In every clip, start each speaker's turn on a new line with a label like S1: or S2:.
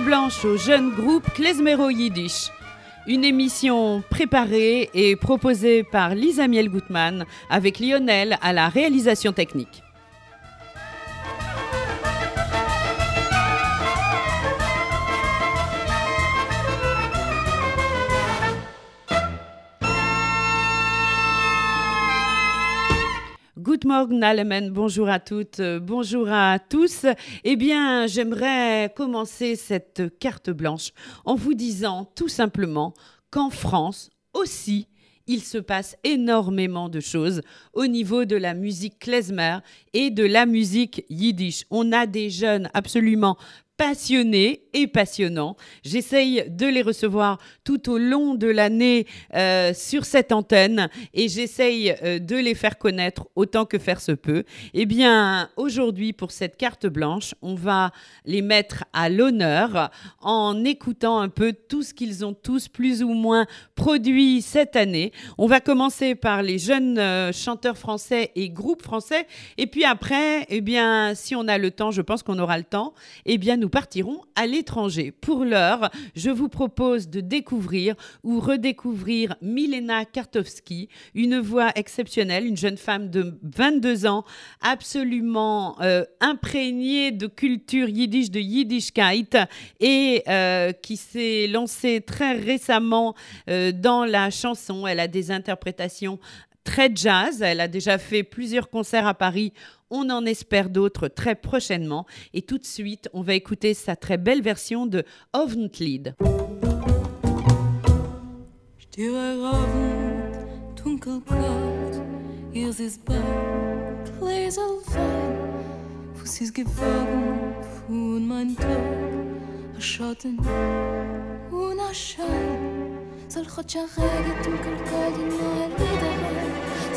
S1: blanche au jeune groupe Klezmero Yiddish. Une émission préparée et proposée par Lisa Miel Gutmann avec Lionel à la réalisation technique. Good morning, Allemann. Bonjour à toutes, euh, bonjour à tous. Eh bien, j'aimerais commencer cette carte blanche en vous disant tout simplement qu'en France aussi, il se passe énormément de choses au niveau de la musique klezmer et de la musique yiddish. On a des jeunes absolument passionnés et passionnants. J'essaye de les recevoir tout au long de l'année euh, sur cette antenne et j'essaye euh, de les faire connaître autant que faire se peut. Eh bien, aujourd'hui, pour cette carte blanche, on va les mettre à l'honneur en écoutant un peu tout ce qu'ils ont tous plus ou moins produit cette année. On va commencer par les jeunes euh, chanteurs français et groupes français et puis après, eh bien, si on a le temps, je pense qu'on aura le temps, eh bien, nous partirons à l'étranger. Pour l'heure, je vous propose de découvrir ou redécouvrir Milena Kartovski, une voix exceptionnelle, une jeune femme de 22 ans, absolument euh, imprégnée de culture yiddish, de yiddishkeit, et euh, qui s'est lancée très récemment euh, dans la chanson. Elle a des interprétations très jazz. Elle a déjà fait plusieurs concerts à Paris on en espère d'autres très prochainement. Et tout de suite, on va écouter sa très belle version de Oventlied.
S2: Ist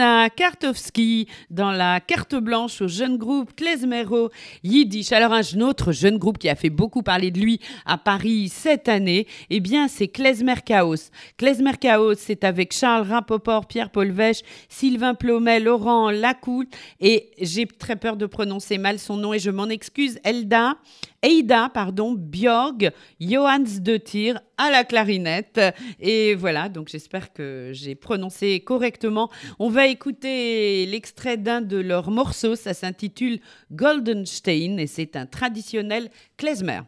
S1: Milena Kartowski dans la carte blanche au jeune groupe Klezmero Yiddish. Alors un autre jeune groupe qui a fait beaucoup parler de lui à Paris cette année, eh bien c'est Klezmer Chaos. Klezmer Chaos, c'est avec Charles Rapoport, Pierre Paul Vèche, Sylvain Plomet, Laurent Lacoute et j'ai très peur de prononcer mal son nom et je m'en excuse, Elda. Eida, pardon, Björg, Johans de Tir à la clarinette. Et voilà, donc j'espère que j'ai prononcé correctement. On va écouter l'extrait d'un de leurs morceaux. Ça s'intitule Goldenstein et c'est un traditionnel klezmer.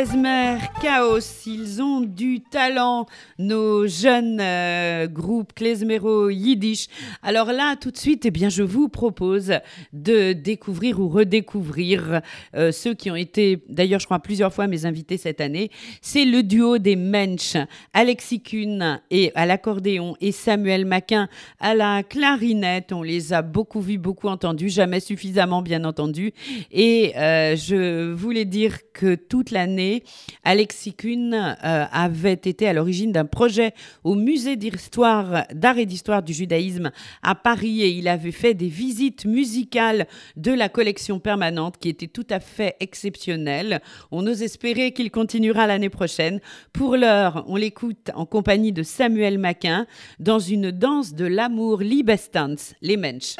S1: Klezmer, Chaos, nos jeunes euh, groupes Klezmero Yiddish. Alors là, tout de suite, eh bien, je vous propose de découvrir ou redécouvrir euh, ceux qui ont été, d'ailleurs, je crois, plusieurs fois mes invités cette année. C'est le duo des Mensch, Alexis Kuhn et à l'accordéon et Samuel Maquin à la clarinette. On les a beaucoup vus, beaucoup entendus, jamais suffisamment bien entendus. Et euh, je voulais dire que toute l'année, Alexis Kuhn avait été à l'origine d'un projet au musée d'histoire, d'art et d'histoire du judaïsme à Paris et il avait fait des visites musicales de la collection permanente qui était tout à fait exceptionnelle. On ose espérer qu'il continuera l'année prochaine. Pour l'heure, on l'écoute en compagnie de Samuel Maquin dans une danse de l'amour Liebestanz, les Mensch.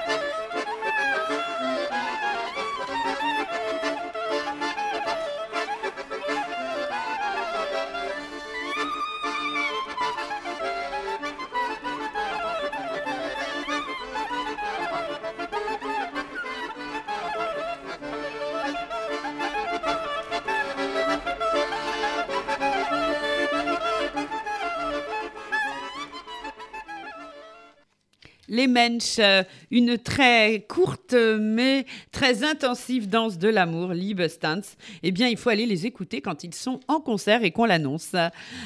S1: Les Mensch, euh, une très courte mais très intensive danse de l'amour, Liebestanz. Eh bien, il faut aller les écouter quand ils sont en concert et qu'on l'annonce.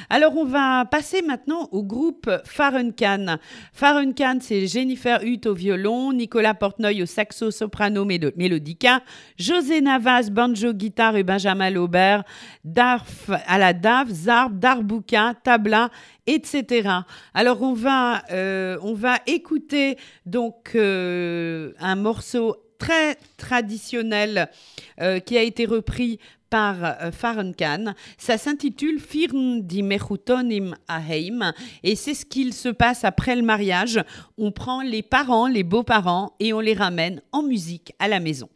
S1: Alors, on va passer maintenant au groupe Fahrenkan. Fahrenkan, c'est Jennifer Hutt au violon, Nicolas Portnoy au saxo soprano mélodica, José Navas, banjo, guitare et Benjamin Laubert, Darf à la Dave, Zarb, Darbuka, Tabla etc. Alors on va, euh, on va écouter donc euh, un morceau très traditionnel euh, qui a été repris par euh, Ça s'intitule Firn di Mechutonim Aheim et c'est ce qu'il se passe après le mariage. On prend les parents, les beaux-parents et on les ramène en musique à la maison.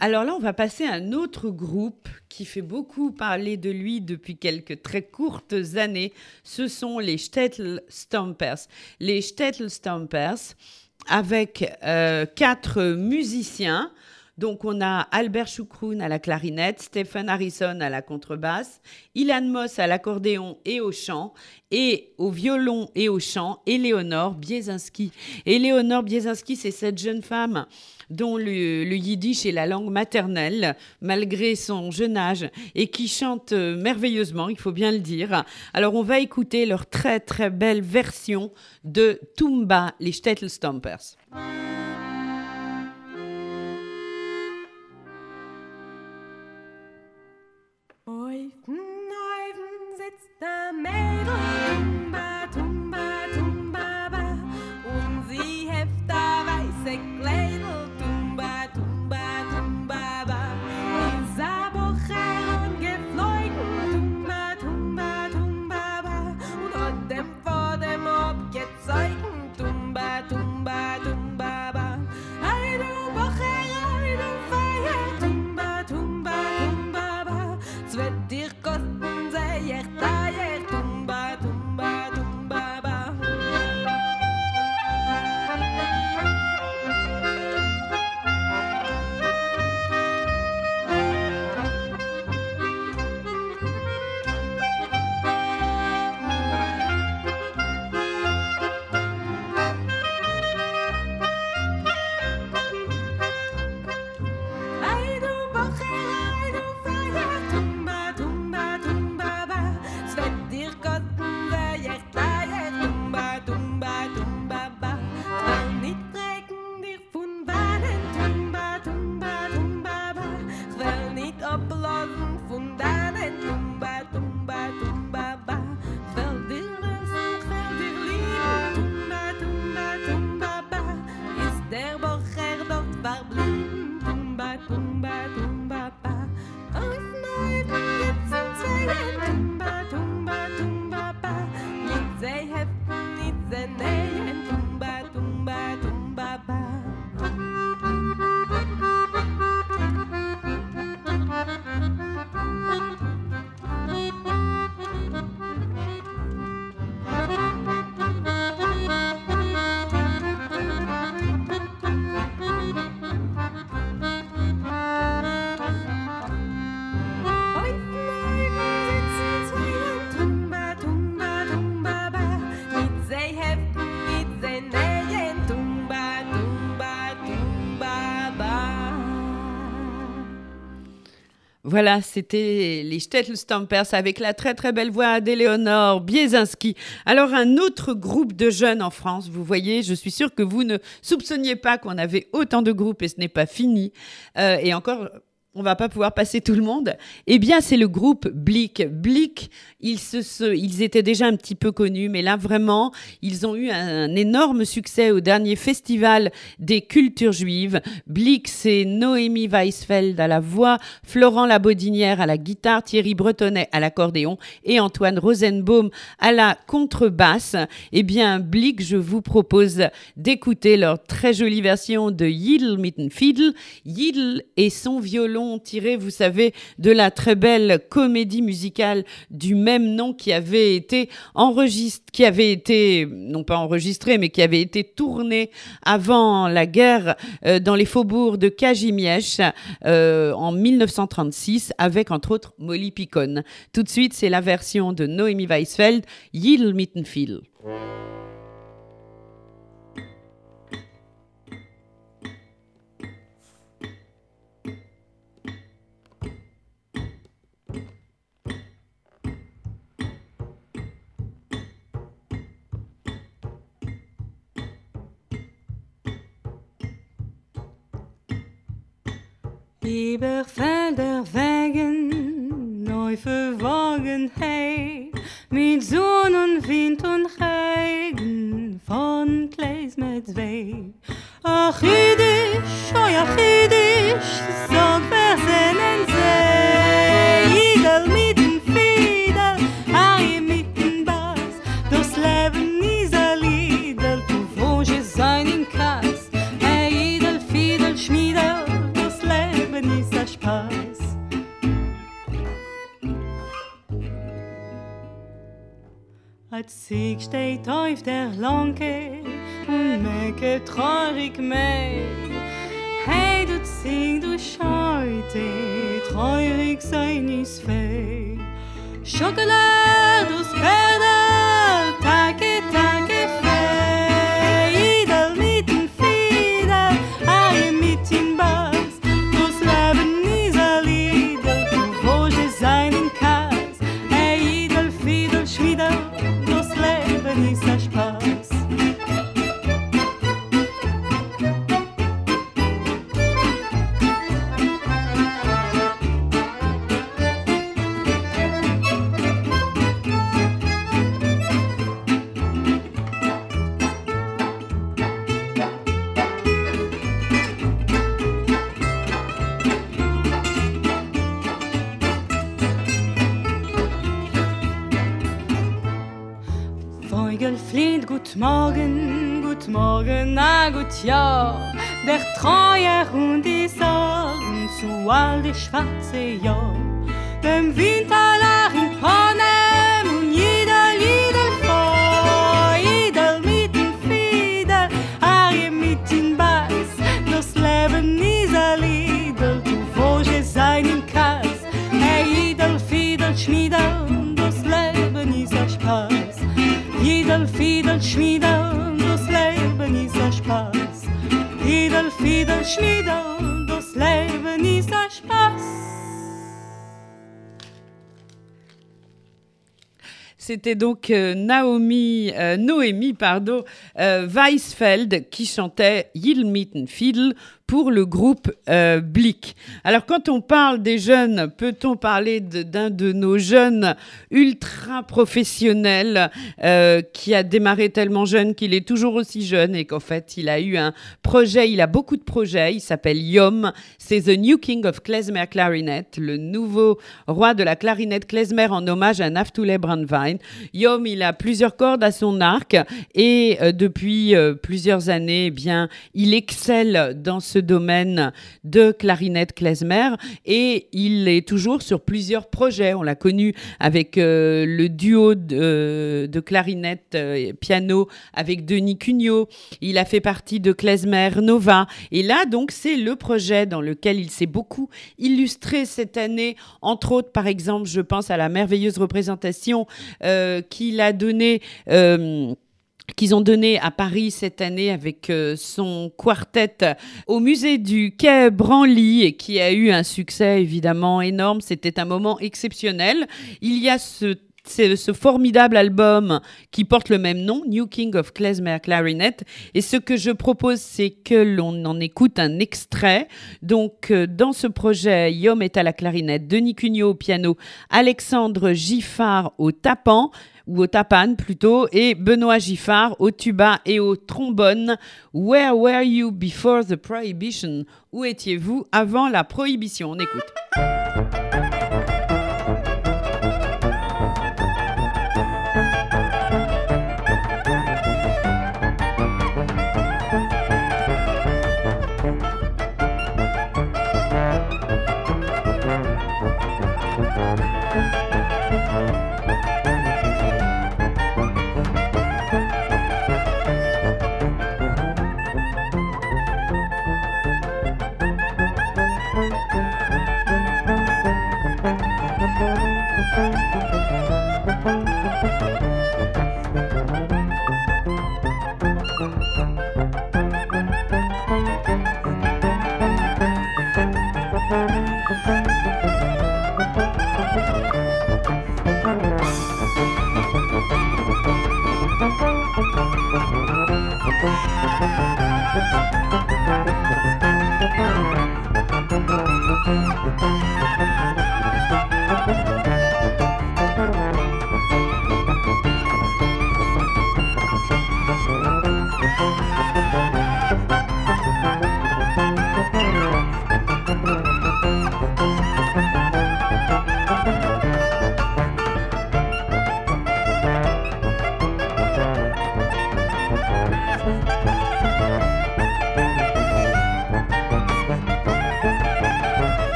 S1: Alors là, on va passer à un autre groupe qui fait beaucoup parler de lui depuis quelques très courtes années. Ce sont les Stettel Stompers. Les Stettel Stompers, avec euh, quatre musiciens,
S3: Donc on a Albert Choukroun à la clarinette, Stephen Harrison à la contrebasse, Ilan Moss à l'accordéon et au chant, et au violon et au chant, Éléonore Biesinski. Éléonore Biesinski, c'est cette jeune femme dont le, yiddish est la langue maternelle, malgré son jeune âge, et qui chante euh, merveilleusement, il faut bien le dire. Alors on va écouter leur très très belle version de Tumba, les Stettel Voilà, c'était les Stampers avec la très très belle voix d'Éléonore Biesinski. Alors un autre groupe de jeunes en France, vous voyez, je suis sûre que vous ne soupçonniez pas qu'on avait autant de groupes et ce n'est pas fini. Euh, et encore, on va pas pouvoir passer tout le monde. Eh bien, c'est le groupe Blick. Blick, ils, étaient déjà un petit peu connus, mais là, vraiment, ils ont eu un, énorme succès au dernier festival des cultures juives. Blick, c'est Noémie Weisfeld à la voix, Florent Labodinière à la guitare, Thierry Bretonnet à l'accordéon et Antoine Rosenbaum à la contrebasse. Eh bien, Blick, je vous propose d'écouter leur très jolie version de Yidl mitten Fiedel. Yidl et son violon tiré, vous savez, de la très belle comédie musicale du même nom qui avait été enregistrée, qui avait été, non pas enregistrée, mais qui avait été tournée avant la guerre euh, dans les faubourgs de Kazimierz euh, en 1936 avec entre autres Molly Picon. Tout de suite, c'est la version de Noémie Weisfeld, Yidl mitten Fiedel.
S2: Über Felder Wegen, neu verwogen hey, mit Sonn und Wind und Regen, von Kleis mit Weh. Zieg steht auf der Lanke und mecke traurig mehr. Hey, du sing, du scheute, treurig sein is fei. Schokolade, 最要。
S1: C'était donc euh, Naomi, euh, Noémie pardon, euh, Weisfeld qui chantait Yilmitten Fiedel pour le groupe euh, Blick. Alors quand on parle des jeunes, peut-on parler d'un de, nos jeunes ultra professionnels euh, qui a démarré tellement jeune qu'il est toujours aussi jeune et qu'en fait il a eu un projet, il a beaucoup de projets, il s'appelle Yom, c'est The New King of Klezmer Clarinet, le nouveau roi de la clarinette klezmer en hommage à Naftule Brandwein. Yom, il a plusieurs cordes à son arc et euh, depuis euh, plusieurs années, eh bien, il excelle dans ce domaine de clarinette klezmer et il est toujours sur plusieurs projets. On l'a connu avec euh, le duo de, de clarinette euh, piano avec Denis Cugnot. Il a fait partie de Klezmer Nova. Et là, donc, c'est le projet dans lequel il s'est beaucoup illustré cette année. Entre autres, par exemple, je pense à la merveilleuse représentation euh, qu'il a donnée. Qu'ils ont donné à Paris cette année avec euh, son quartet au musée du Quai Branly et qui a eu un succès évidemment énorme. C'était un moment exceptionnel. Il y a ce formidable album qui porte le même nom, New King of Klezmer Clarinet. Et ce que je propose, c'est que l'on en écoute un extrait. Donc, euh, dans ce projet, Yom est à la clarinette, Denis Cugnot au piano, Alexandre Giffard au tapant, ou au tapane plutôt, et Benoît Giffard au tuba et au trombone. Where were you before the prohibition? Où étiez-vous avant la prohibition? On écoute.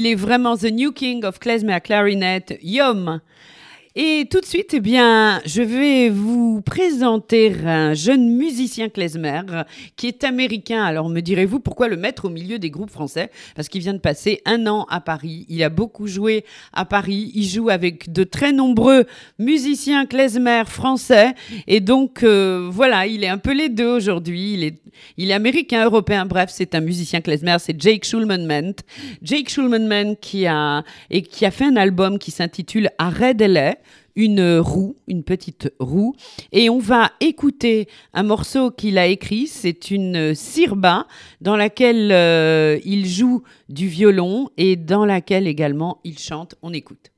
S1: Il est vraiment the new king of klezmer clarinet, Yom. Et tout de suite, eh bien, je vais vous présenter un jeune musicien klezmer qui est américain. Alors, me direz-vous pourquoi le mettre au milieu des groupes français? Parce qu'il vient de passer un an à Paris. Il a beaucoup joué à Paris. Il joue avec de très nombreux musiciens klezmer français. Et donc, euh, voilà, il est un peu les deux aujourd'hui. Il est, il est américain, européen. Bref, c'est un musicien klezmer. C'est Jake Schulman-Ment. Jake Schulman-Ment qui a, et qui a fait un album qui s'intitule Arrêt délai une roue, une petite roue, et on va écouter un morceau qu'il a écrit. C'est une sirba dans laquelle euh, il joue du violon et dans laquelle également il chante. On écoute.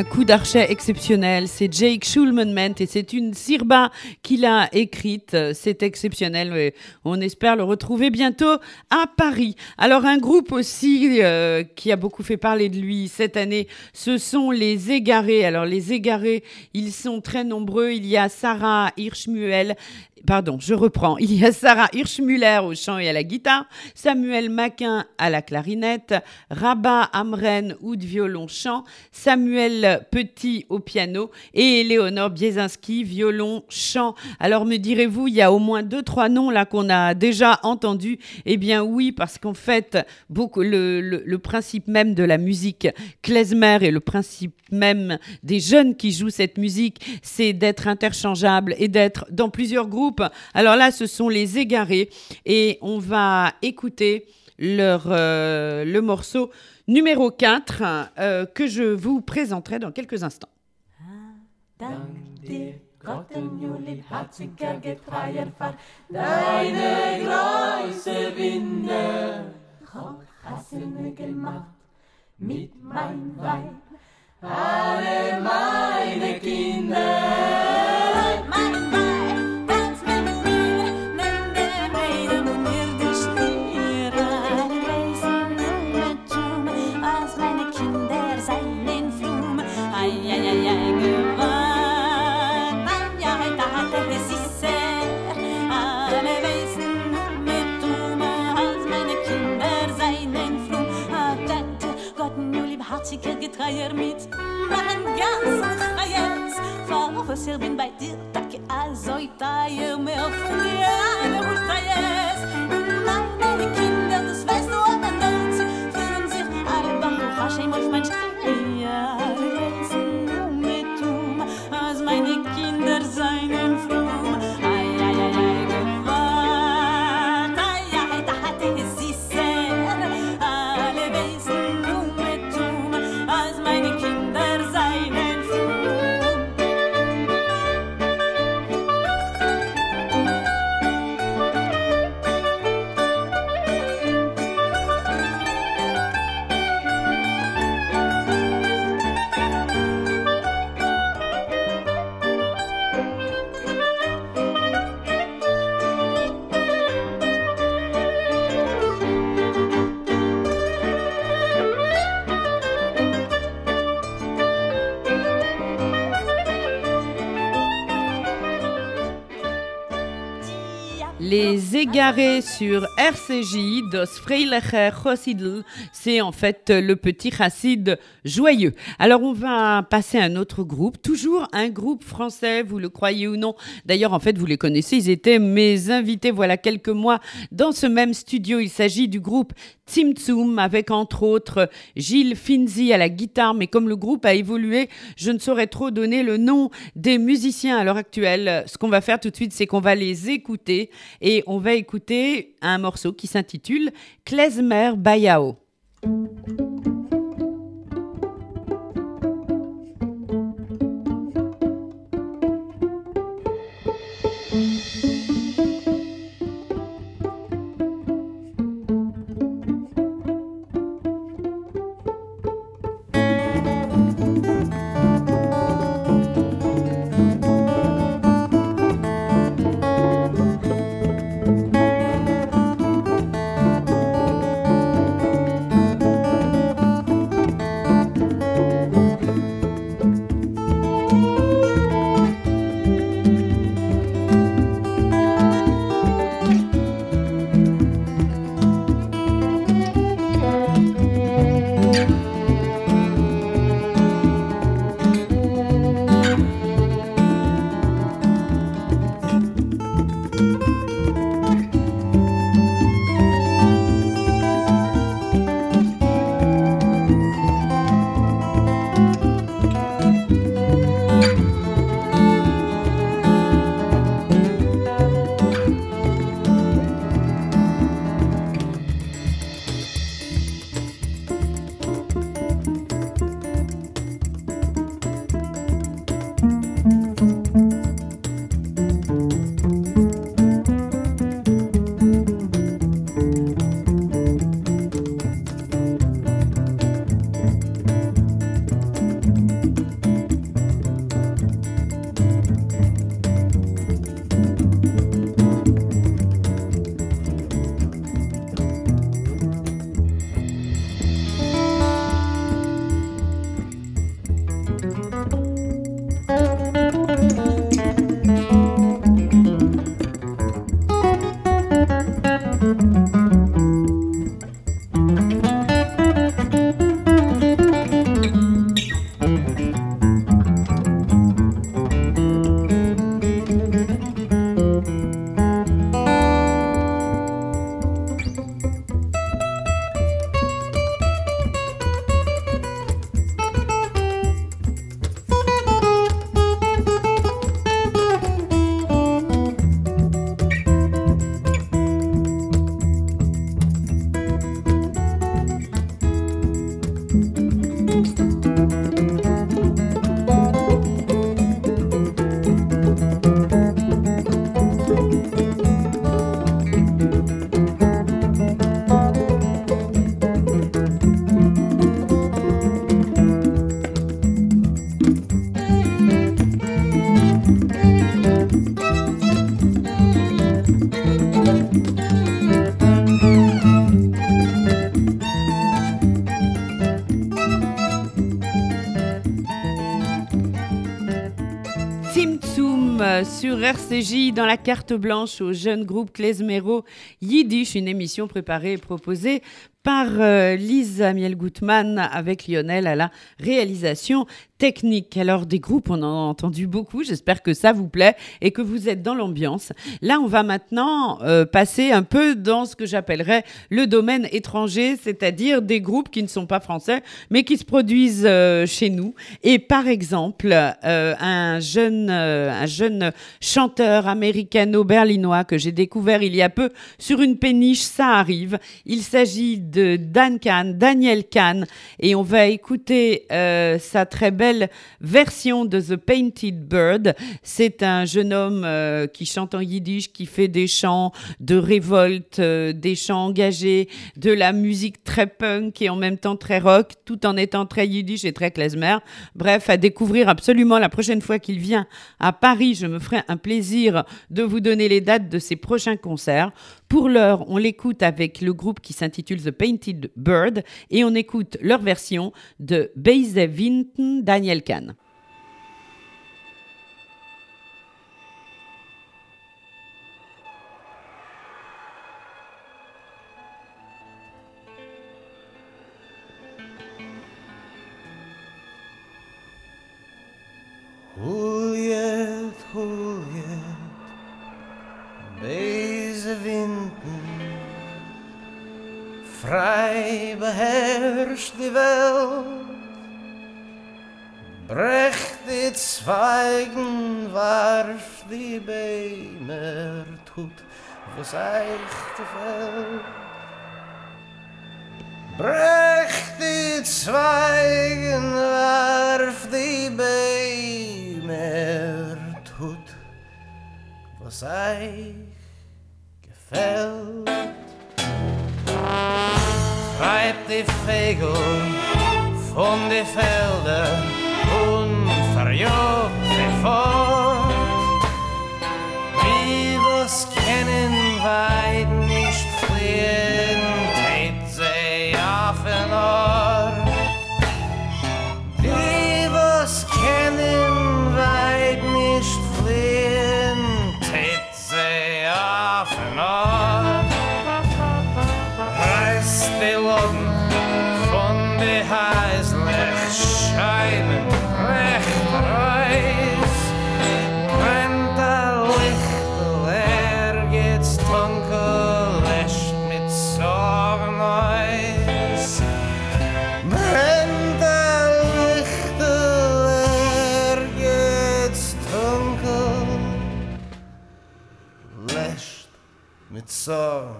S1: так d'archet exceptionnel, c'est Jake Schulman-Ment et c'est une sirba qu'il a écrite. C'est exceptionnel. On espère le retrouver bientôt à Paris. Alors un groupe aussi euh, qui a beaucoup fait parler de lui cette année, ce sont les Égarés. Alors les Égarés, ils sont très nombreux. Il y a Sarah Hirschmuel. Pardon, je reprends. Il y a Sarah Hirschmuller au chant et à la guitare, Samuel Maquin à la clarinette, Rabat Amren oud violon chant, Samuel Petit au piano et Léonore Biesinski violon chant. Alors me direz-vous, il y a au moins deux trois noms là qu'on a déjà entendus Eh bien oui, parce qu'en fait, le principe même de la musique klezmer et le principe même des jeunes qui jouent cette musique, c'est d'être interchangeable et d'être dans plusieurs groupes. Alors là, ce sont les égarés et on va écouter leur, euh, le morceau numéro 4 euh, que je vous présenterai dans quelques instants.
S4: Dank dir, Gott im Juli
S1: Égarés sur RCJ, Dos Freilecher Chossidl, c'est en fait le petit chassid joyeux. Alors on va passer à un autre groupe, toujours un groupe français, vous le croyez ou non. D'ailleurs, en fait, vous les connaissez, ils étaient mes invités voilà quelques mois dans ce même studio. Il s'agit du groupe Tzimtzum avec entre autres Gilles Finzi à la guitare, mais comme le groupe a évolué, je ne saurais trop donner le nom des musiciens à l'heure actuelle. Ce qu'on va faire tout de suite, c'est qu'on va les écouter et on va écouter un morceau qui s'intitule Klezmer Bayao. Sur RCJ dans la carte blanche au jeune groupe Klezmero Yiddish, une émission préparée et proposée par euh, Lisa Miel-Gutmann avec Lionel à la réalisation technique. Alors des groupes, on en a entendu beaucoup, j'espère que ça vous plaît et que vous êtes dans l'ambiance. Là, on va maintenant euh, passer un peu dans ce que j'appellerais le domaine étranger, c'est-à-dire des groupes qui ne sont pas français, mais qui se produisent euh, chez nous. Et par exemple, euh, un, jeune, euh, un jeune chanteur américano-berlinois que j'ai découvert il y a peu sur une péniche, ça arrive. Il s'agit de Dan Kahn, Daniel Kahn, et on va écouter euh, sa très belle version de The Painted Bird. C'est un jeune homme euh, qui chante en yiddish, qui fait des chants de révolte, euh, des chants engagés, de la musique très punk et en même temps très rock, tout en étant très yiddish et très klezmer. Bref, à découvrir absolument la prochaine fois qu'il vient à Paris. Je me ferai un plaisir de vous donner les dates de ses prochains concerts. Pour l'heure, on l'écoute avec le groupe qui s'intitule The Painted Bird et on écoute leur version de Beise Winten Daniel Kahn.
S5: Deze winden, vrij beheerscht die Welt. Brecht dit Zweigen, warf die Beiner, tut was eichte Welt. Brecht dit Zweigen, warf die Beiner, tut was euch gefällt. Treibt die Vögel von die Felder und verjogt sie fort. Wie was kennen weit nicht fliehen, So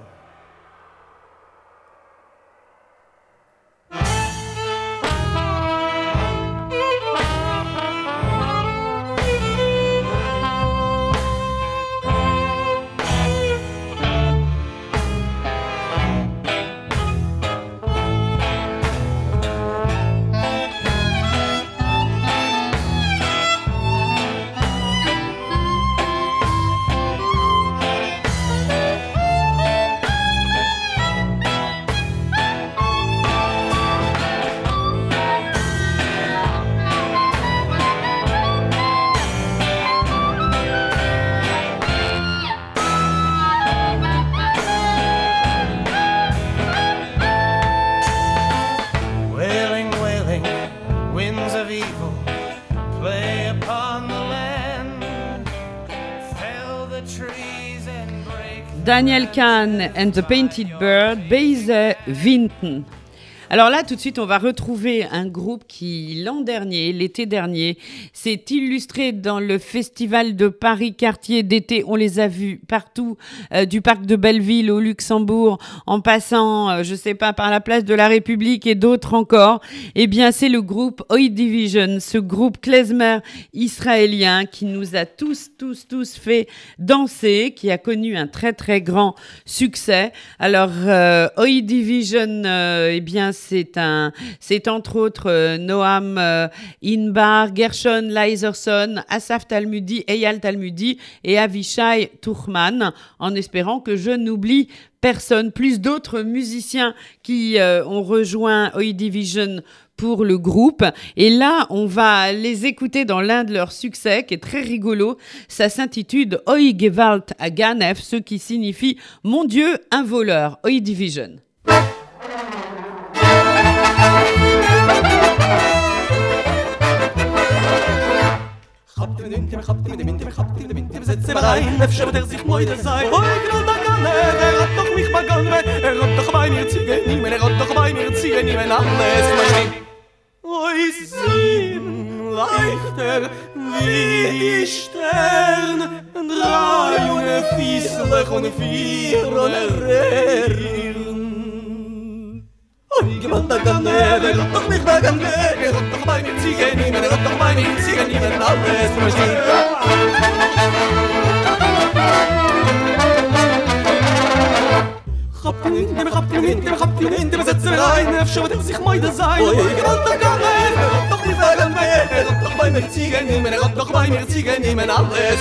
S1: Daniel Kahn and the Painted Bird, Beise Winten. Alors là, tout de suite, on va retrouver un groupe qui, l'an dernier, l'été dernier, s'est illustré dans le festival de Paris quartier d'été. On les a vus partout, euh, du parc de Belleville au Luxembourg, en passant, euh, je sais pas, par la place de la République et d'autres encore. Eh bien, c'est le groupe Oi Division, ce groupe klezmer israélien qui nous a tous, tous, tous fait danser, qui a connu un très, très grand succès. Alors, euh, Oi Division, euh, eh bien, c'est un, c'est entre autres euh, Noam euh, Inbar, Gershon Leiserson, Asaf Talmudi, Eyal Talmudi et Avishai Tuchman, en espérant que je n'oublie personne, plus d'autres musiciens qui euh, ont rejoint Oi Division pour le groupe. Et là, on va les écouter dans l'un de leurs succès qui est très rigolo. Ça s'intitule Oi Gewalt a Ganef, ce qui signifie Mon Dieu, un voleur. Oi Division.
S6: habt mit dem Winter, habt mit dem Winter, habt mit dem Winter, setz mir rein, fschem der sich moide sei. Hoi, grad da kan, der hat doch mich begangen, er hat doch bei mir ziehen, nie mehr, er hat doch bei mir ziehen, nie mehr alles, mein Ding. oi sin leichter, wie die Stern, drei junge Fieslech und vier, und er rehrt. Und gewand da kann der, und doch mich da kann der, doch meine Ziege nehmen, und doch meine Ziege nehmen, alles versteht. Hab du in dem, hab du in dem, hab du in dem, setz rein, אפשר wird sein. Und doch nehmen, doch nehmen, alles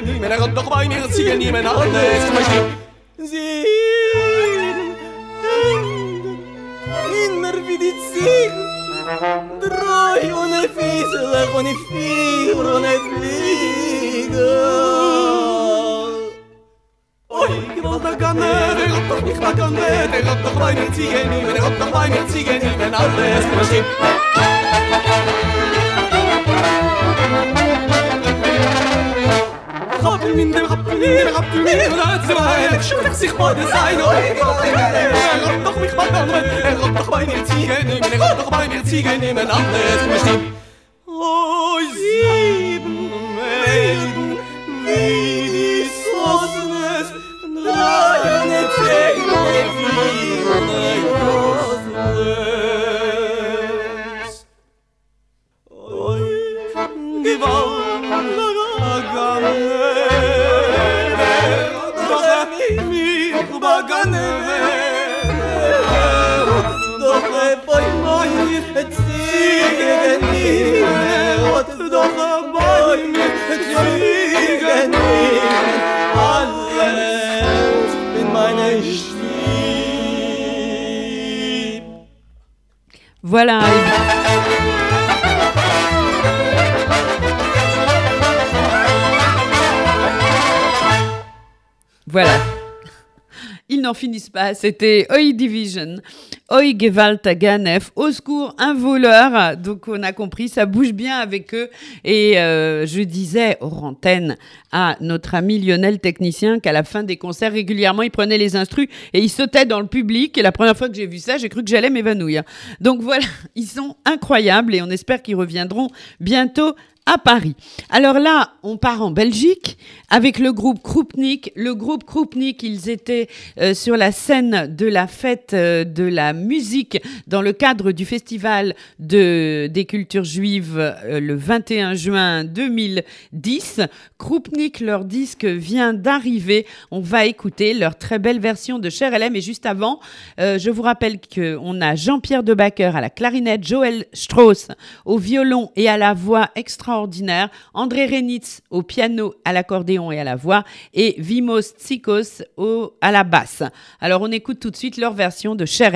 S6: mir er hat doch bei mir ziehen nehmen, alles versteht. Sieben Hände, inner wie die Ziegen, drei ohne Fieselech und vier ohne Flieger. Oi, gewalt da kann er, er hat doch nicht er hat doch bei mir ziehen nehmen, er hat doch bei mir ziehen nehmen, alles versteht. wenn der abpinne na kap du mir da tsva hets scho sich podes sein oder er lobt doch mit mir an und er lobt doch bei mir ziegel nehmen er lobt doch bei mir
S1: ziegel nehmen anders verstehst C'était Oi Division. Oi Gewalt Ganef. Au secours, un voleur. Donc, on a compris, ça bouge bien avec eux. Et euh, je disais hors antenne à notre ami Lionel, technicien, qu'à la fin des concerts, régulièrement, il prenait les instrus et il sautait dans le public. Et la première fois que j'ai vu ça, j'ai cru que j'allais m'évanouir. Donc voilà, ils sont incroyables et on espère qu'ils reviendront bientôt à Paris. Alors là, on part en Belgique avec le groupe Kroupnik. Le groupe Kroupnik, ils étaient euh, sur la scène de la fête euh, de la musique dans le cadre du festival de, des cultures juives euh, le 21 juin 2010. Kroupnik, leur disque vient d'arriver. On va écouter leur très belle version de Cher LM. Et juste avant, je vous rappelle qu'on a Jean-Pierre Debacker à la clarinette, Joël Strauss au violon et à la voix extraordinaire, André Renitz au piano, à l'accordéon et à la voix, et Vimos Tsikos au, à la basse. Alors on écoute tout de suite leur version de Cher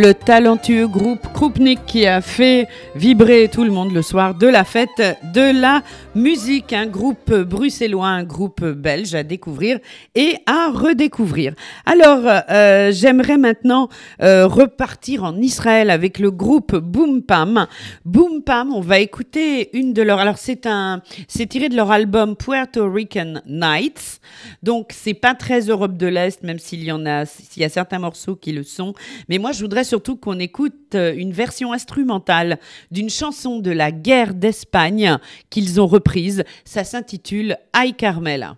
S1: le talentueux groupe Krupnik qui a fait vibrer tout le monde le soir de la fête de la musique. Un groupe bruxellois, un groupe belge à découvrir et à redécouvrir. Alors, euh, j'aimerais maintenant euh, repartir en Israël avec le groupe Boom Pam. Boom Pam, on va écouter une de leurs. Alors, c'est un, c'est tiré de leur album Puerto Rican Nights. Donc, c'est pas très Europe de l'Est, même s'il y en a, s'il y a certains morceaux qui le sont. Mais moi, je voudrais surtout qu'on écoute euh, une version instrumentale d'une chanson de la guerre d'Espagne qu'ils ont reprise. Ça s'intitule Ay Carmela.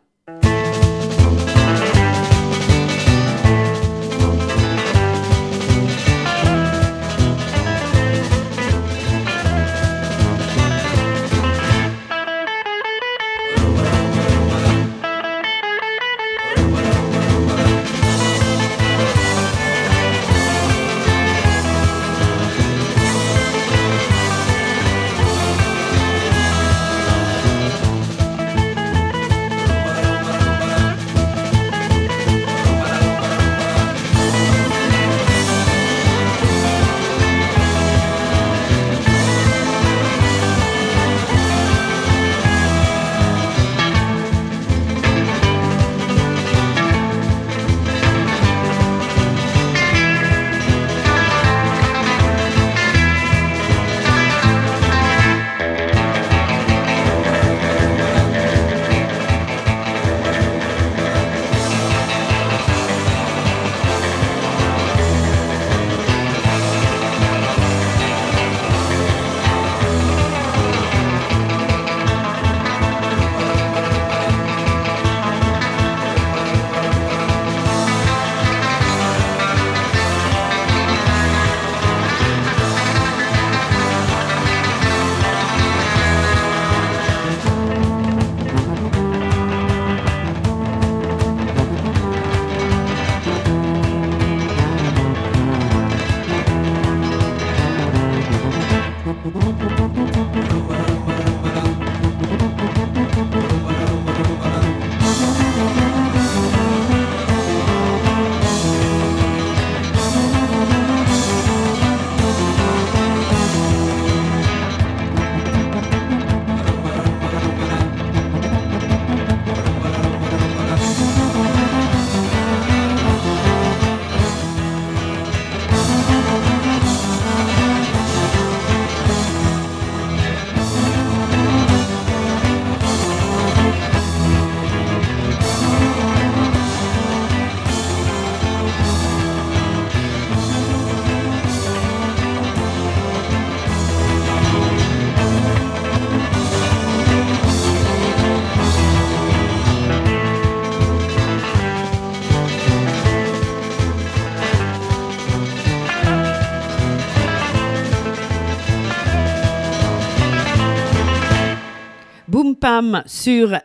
S1: Pam sur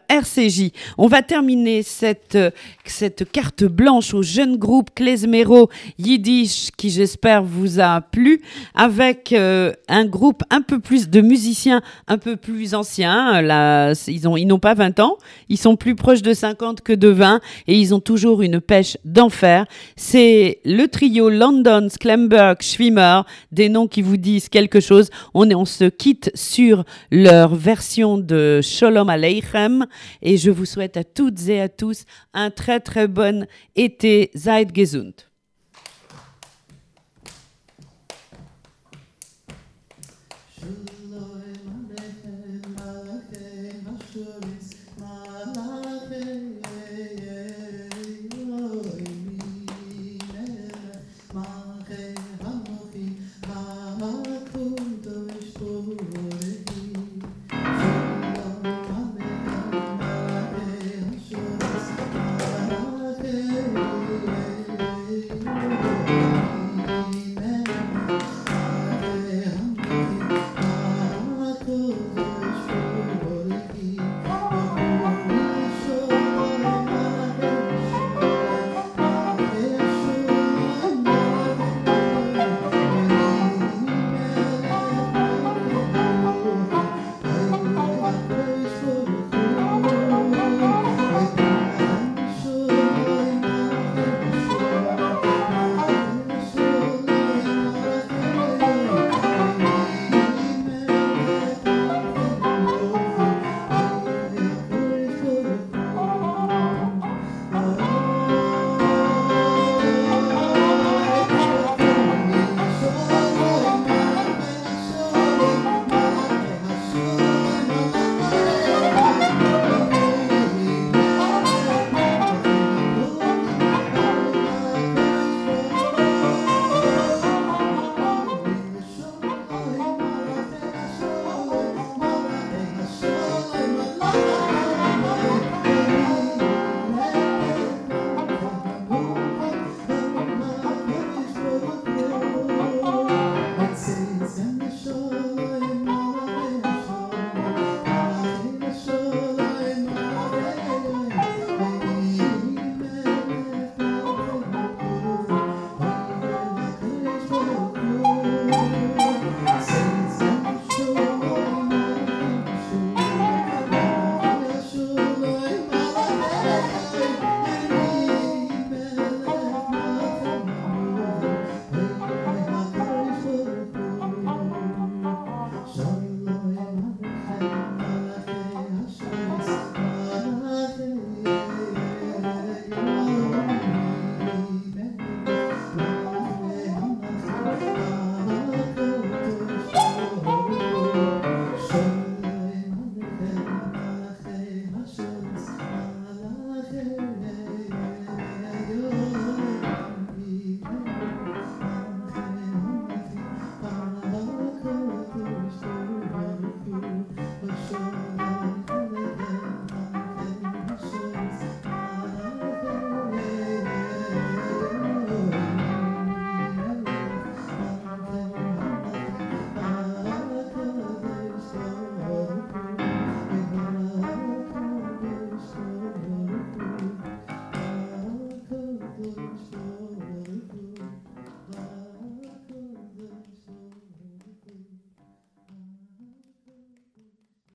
S1: On va terminer cette, euh, cette carte blanche au jeune groupe Klezmero Yiddish qui j'espère vous a plu avec euh, un groupe un peu plus de musiciens un peu plus anciens. Là, ils ont ils n'ont pas 20 ans, ils sont plus proches de 50 que de 20 et ils ont toujours une pêche d'enfer. C'est le trio London, Sklemberg, Schwimmer, des noms qui vous disent quelque chose. On, on se quitte sur leur version de Shalom Aleichem et je vous souhaite à toutes et à tous un très très bon été. Seid gesund.